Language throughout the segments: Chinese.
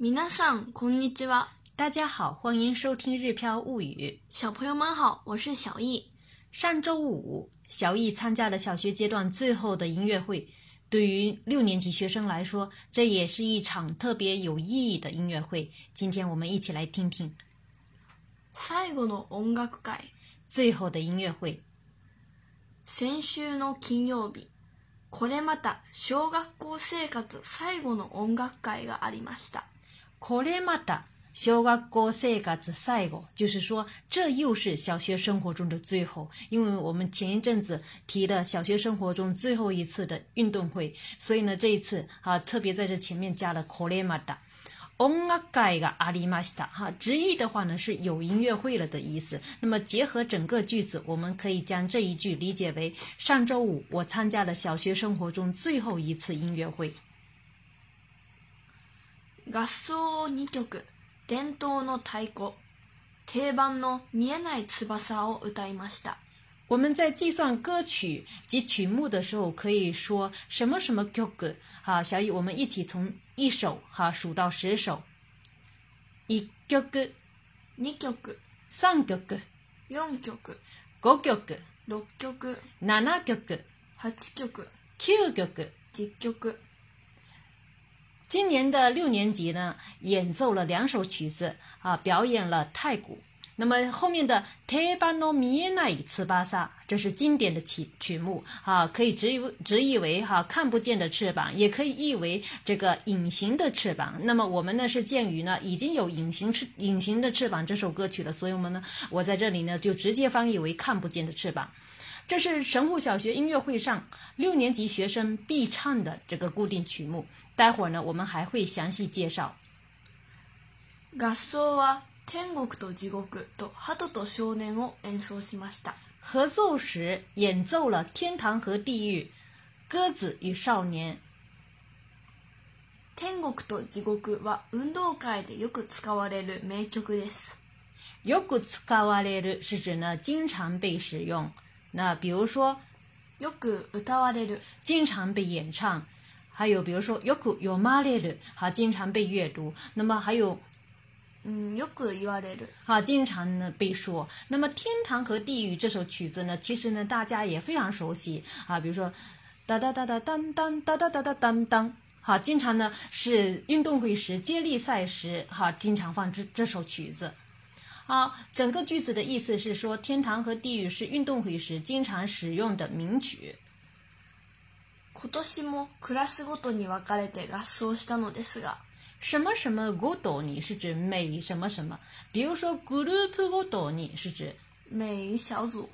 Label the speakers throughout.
Speaker 1: 皆さんこんにちは。
Speaker 2: 大家好，欢迎收听《日飘物语》。
Speaker 1: 小朋友们好，我是小易。
Speaker 2: 上周五，小易参加了小学阶段最后的音乐会。对于六年级学生来说，这也是一场特别有意义的音乐会。今天我们一起来听听
Speaker 1: 最後の音楽会。
Speaker 2: 最后的音乐会。
Speaker 1: 先週の金曜日、これまた小学校生活最後の音楽会がありました。
Speaker 2: これまた小学校生活最後，就是说这又是小学生活中的最后。因为我们前一阵子提了小学生活中最后一次的运动会，所以呢这一次啊特别在这前面加了これまた。音楽会がありました。哈，直译的话呢是有音乐会了的意思。那么结合整个句子，我们可以将这一句理解为：上周五我参加了小学生活中最后一次音乐会。
Speaker 1: 合奏を2曲伝統の太鼓定番の見えない翼を歌いました
Speaker 2: 我们在计算歌曲及曲目的时候，可以说什么什么小雨，我们一起从一首哈数到十首。一
Speaker 1: 二
Speaker 2: 三曲
Speaker 1: 四曲
Speaker 2: 五曲
Speaker 1: 六曲
Speaker 2: 七曲
Speaker 1: 八曲
Speaker 2: 九曲
Speaker 1: 十曲
Speaker 2: 今年的六年级呢，演奏了两首曲子啊，表演了太鼓。那么后面的《t a m b o u r i n b 与翅膀》，这是经典的曲曲目啊，可以直直译为哈看不见的翅膀，也可以译为这个隐形的翅膀。那么我们呢是鉴于呢已经有隐形翅隐形的翅膀这首歌曲了，所以我们呢，我在这里呢就直接翻译为看不见的翅膀。这是神户小学音乐会上六年级学生必唱的这个固定曲目。待会儿呢我们还会详细介绍。
Speaker 1: 合奏は天国と地獄と鳩と少年を演奏しました。
Speaker 2: 合奏时演奏了《天堂和地狱》、《鸽子与少年》。
Speaker 1: 天国と地獄は運動会でよく使われる名曲です。
Speaker 2: よく使われる是指呢经常被使用。 那比如说
Speaker 1: よく歌われる、
Speaker 2: 经常被演唱，还有比如说よく読まれる，哈，经常被阅读。那么还有
Speaker 1: うん、よく言われる。
Speaker 2: 哈，经常呢被说。那么《天堂和地狱》这首曲子呢，其实呢大家也非常熟悉啊，比如说哒哒哒哒当当哒哒哒哒当当，哈，经常呢是运动会时接力赛时哈经常放这这首曲子。 好，整个句子的意思是说，天堂和地狱是运动会时经常使用的名曲。
Speaker 1: 今年もクラスごとに分かれて合奏したのですが、
Speaker 2: 什么什么ごとに是指每什么什么，比如说 group ごとに是指
Speaker 1: 每小组、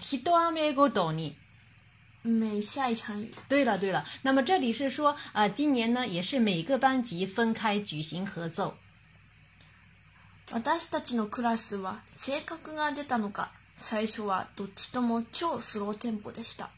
Speaker 2: 一雨ごとに。
Speaker 1: 每下一场雨。
Speaker 2: 对了对了，那么这里是说啊、今年呢也是每个班级分开举行合奏。
Speaker 1: 私たちのクラスは性格が出たのか、最初はどっちとも超スローテンポでした。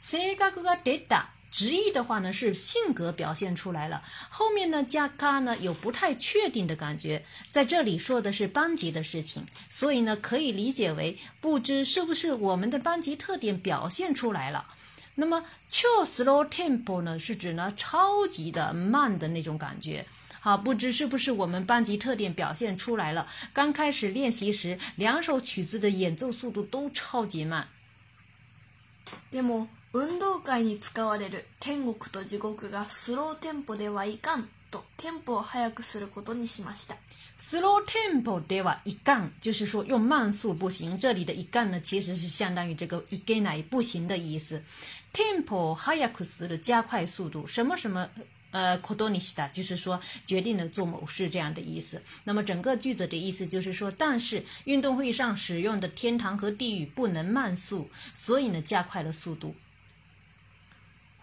Speaker 2: 性格が出た，直译的话呢是性格表现出来了，后面呢加嘎呢有不太确定的感觉，在这里说的是班级的事情，所以呢可以理解为不知是不是我们的班级特点表现出来了。那么超 slow tempo 呢是指呢超级的慢的那种感觉。 好，不知是不是我们班级特点表现出来了？刚开始练习时，两首曲子的演奏速度都超级慢。
Speaker 1: でも、運動会に使われる天国と地獄がスローテンポではいかんとテンポを速くすることにしました。
Speaker 2: slow tempo ではいかん，就是说用慢速不行。这里的一干呢，其实是相当于这个一给乃不行的意思。tempo 速くする加快速度，什么什么。 呃，ことにした就是说决定了做某事这样的意思。那么整个句子的意思就是说，但是运动会上使用的天堂和地狱不能慢速，所以呢加快了速度。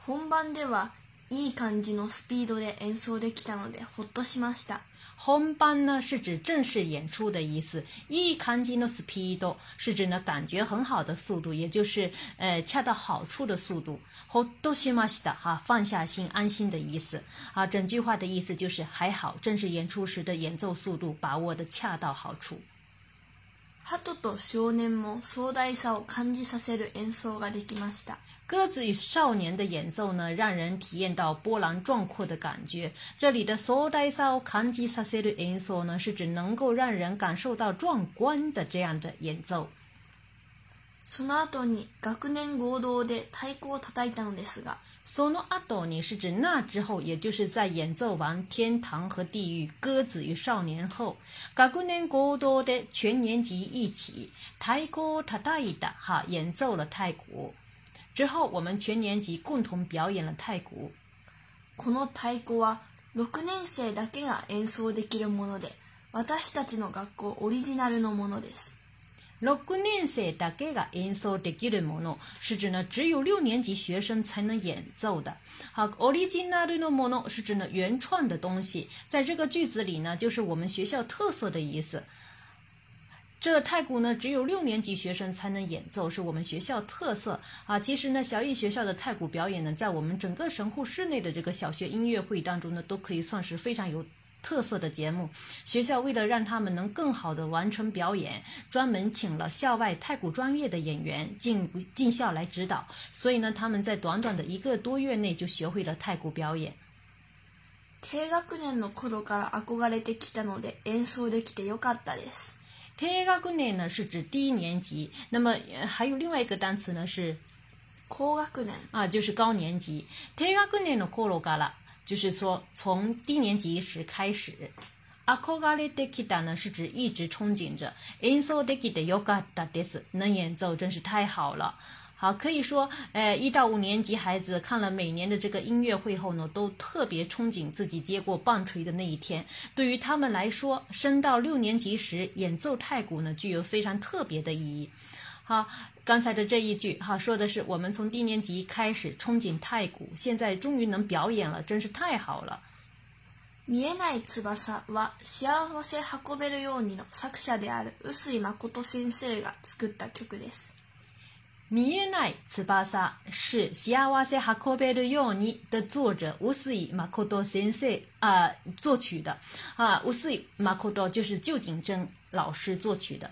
Speaker 1: 本番では いい感じのスピードで演奏できたのでほっとしました。
Speaker 2: 本番呢是指正式演出的意思，いい感じのスピード是指呢感觉很好的速度，也就是呃恰到好处的速度。ほっとしました哈、啊，放下心、安心的意思啊。整句话的意思就是还好，正式演出时的演奏速度把握的恰到好处。
Speaker 1: ハトと少年も壮大さを感じさせる演奏ができました。
Speaker 2: 鸽子与少年的演奏呢，让人体验到波澜壮阔的感觉。这里的 so dai sao kanji saseru enso 呢，是指能够让人感受到壮观的这样的演奏。
Speaker 1: その後に学年合同で太鼓を叩いたのですが、
Speaker 2: sono ado 你是指那之后，也就是在演奏完天堂和地狱、鸽子与少年后，学年合同的全年级一起太鼓叩いた哈演奏了太鼓。 之后，我们全年级共同表演了太鼓。
Speaker 1: この太鼓は6年生だけが演奏できるもので、私たちの学校オリジナルのものです。
Speaker 2: 六年生だけが演奏できるもの是指呢只有六年级学生才能演奏的。好，オリジナルのもの是指呢原创的东西，在这个句子里呢就是我们学校特色的意思。 这太鼓呢，只有六年级学生才能演奏，是我们学校特色啊。其实呢，小艺学校的太鼓表演呢，在我们整个神户市内的这个小学音乐会当中呢，都可以算是非常有特色的节目。学校为了让他们能更好的完成表演，专门请了校外太鼓专业的演员进进校来指导，所以呢，他们在短短的一个多月内就学会了太鼓表演。
Speaker 1: 低学年の頃から憧れてきたので演奏できてよかったです。
Speaker 2: 低学年呢是指低年级，那么呃还有另外一个单词呢是
Speaker 1: 高学年、
Speaker 2: 啊，就是高年级。低学年の頃から就是说从低年级时开始。憧れてきた呢是指一直憧憬着。演奏できてよかったです，能演奏真是太好了。 好，可以说，呃，一到五年级孩子看了每年的这个音乐会后呢，都特别憧憬自己接过棒槌的那一天。对于他们来说，升到六年级时演奏太鼓呢，具有非常特别的意义。好，刚才的这一句哈说的是我们从低年级开始憧憬太鼓，现在终于能表演了，真是太好了。
Speaker 1: 見えない翼は幸せ運べるようにの作者である臼井誠先生が作った曲です。
Speaker 2: 見えない翼是幸せ運べるように的作者臼井誠先生啊、作曲的啊，臼井誠就是旧井真老师作曲的。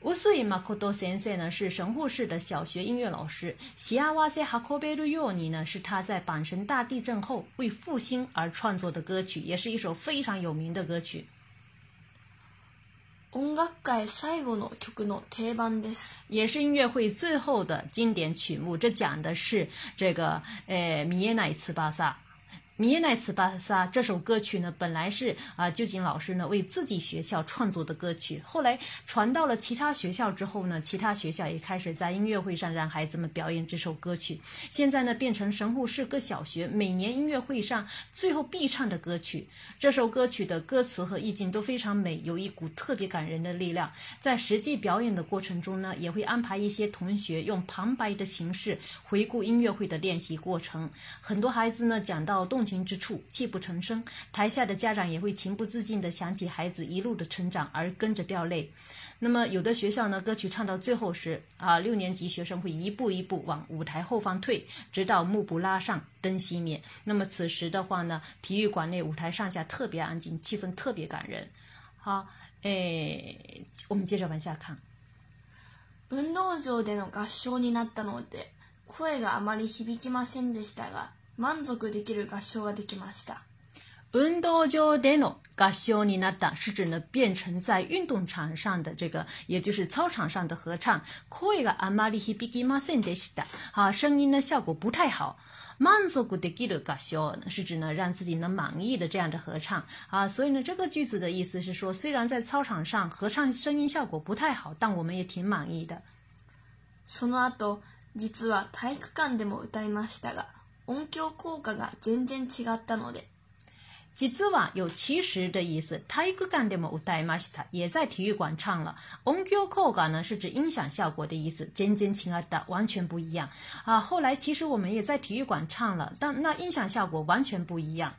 Speaker 2: 臼井誠先生呢是神户市的小学音乐老师，幸せ運べるように呢是他在阪神大地震后为复兴而创作的歌曲，也是一首非常有名的歌曲。
Speaker 1: 音楽界最後の曲の定番です。
Speaker 2: 也是音乐会最后的经典曲目。这讲的是这个，《米耶奈茨巴萨》这首歌曲呢，本来是啊，旧竟老师呢为自己学校创作的歌曲。后来传到了其他学校之后呢，其他学校也开始在音乐会上让孩子们表演这首歌曲。现在呢，变成神户市各小学每年音乐会上最后必唱的歌曲。这首歌曲的歌词和意境都非常美，有一股特别感人的力量。在实际表演的过程中呢，也会安排一些同学用旁白的形式回顾音乐会的练习过程。很多孩子呢，讲到动情之处，泣不成声，台下的家长也会情不自禁地想起孩子一路的成长而跟着掉泪。那么有的学校呢，歌曲唱到最后时，啊，六年级学生会一步一步往舞台后方退，直到幕布拉上，灯熄灭。那么此时的话呢，体育馆内舞台上下特别安静，气氛特别感人。好，诶，我们接着往下看。
Speaker 1: 運動場での合唱になったので、声があまり響きませんでしたが、 満足できる合唱ができました。
Speaker 2: 運動場での合唱になった是指呢变成在运动场上的这个，也就是操场上的合唱。声があまり響きませんでした。啊，声音呢效果不太好。满足できる合唱是指呢让自己能满意的这样的合唱啊，所以呢这个句子的意思是说，虽然在操场上合唱声音效果不太好，但我们也挺满意的。
Speaker 1: その後、実は体育館でも歌いましたが。音響効果が全然違ったので。
Speaker 2: 実は有其实的意思，体育馆でも歌いました，也在体育馆唱了。音響効果呢是指音响效果的意思，尖尖轻啊的完全不一样啊。后来其实我们也在体育馆唱了，但那音响效果完全不一样。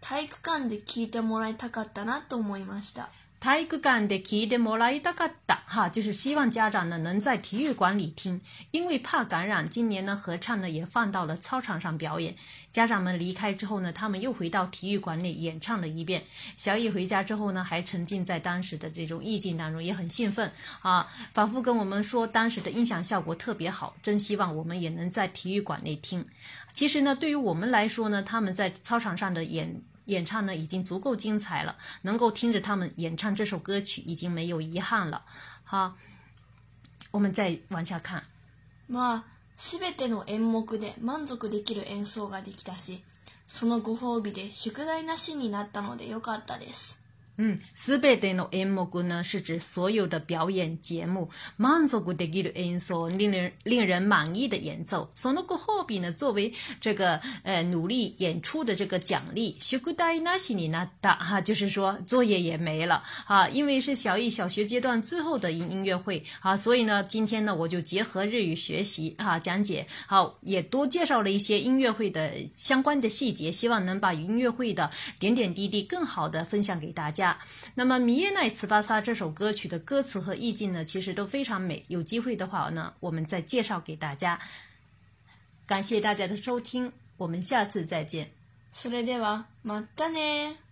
Speaker 1: 体育館で聞いてもらいたかったなと思いました。
Speaker 2: 体育館で聞いてもらいたかった哈，就是希望家长呢能在体育馆里听，因为怕感染，今年呢合唱呢也放到了操场上表演。家长们离开之后呢，他们又回到体育馆内演唱了一遍。小乙回家之后呢，还沉浸在当时的这种意境当中，也很兴奋啊，反复跟我们说当时的音响效果特别好，真希望我们也能在体育馆内听。其实呢，对于我们来说呢，他们在操场上的演。 演唱呢已经足够精彩了，能够听着他们演唱这首歌曲已经没有遗憾了。好，我们再往下看。
Speaker 1: まあ、すべての演目で満足できる演奏ができたし、そのご褒美で宿題なしになったのでよかったです。
Speaker 2: 嗯，すべての演目呢是指所有的表演节目。満足できる演奏，令人令人满意的演奏。そのご褒美呢，作为这个呃努力演出的这个奖励。宿題なしになった哈，就是说作业也没了啊，因为是小艺小学阶段最后的音音乐会啊，所以呢，今天呢我就结合日语学习啊讲解，好也多介绍了一些音乐会的相关的细节，希望能把音乐会的点点滴滴更好的分享给大 家。那么《米耶奈茨巴萨》这首歌曲的歌词和意境呢，其实都非常美。有机会的话呢，我们再介绍给大家。感谢大家的收听，我们下次再见。
Speaker 1: それではまたね。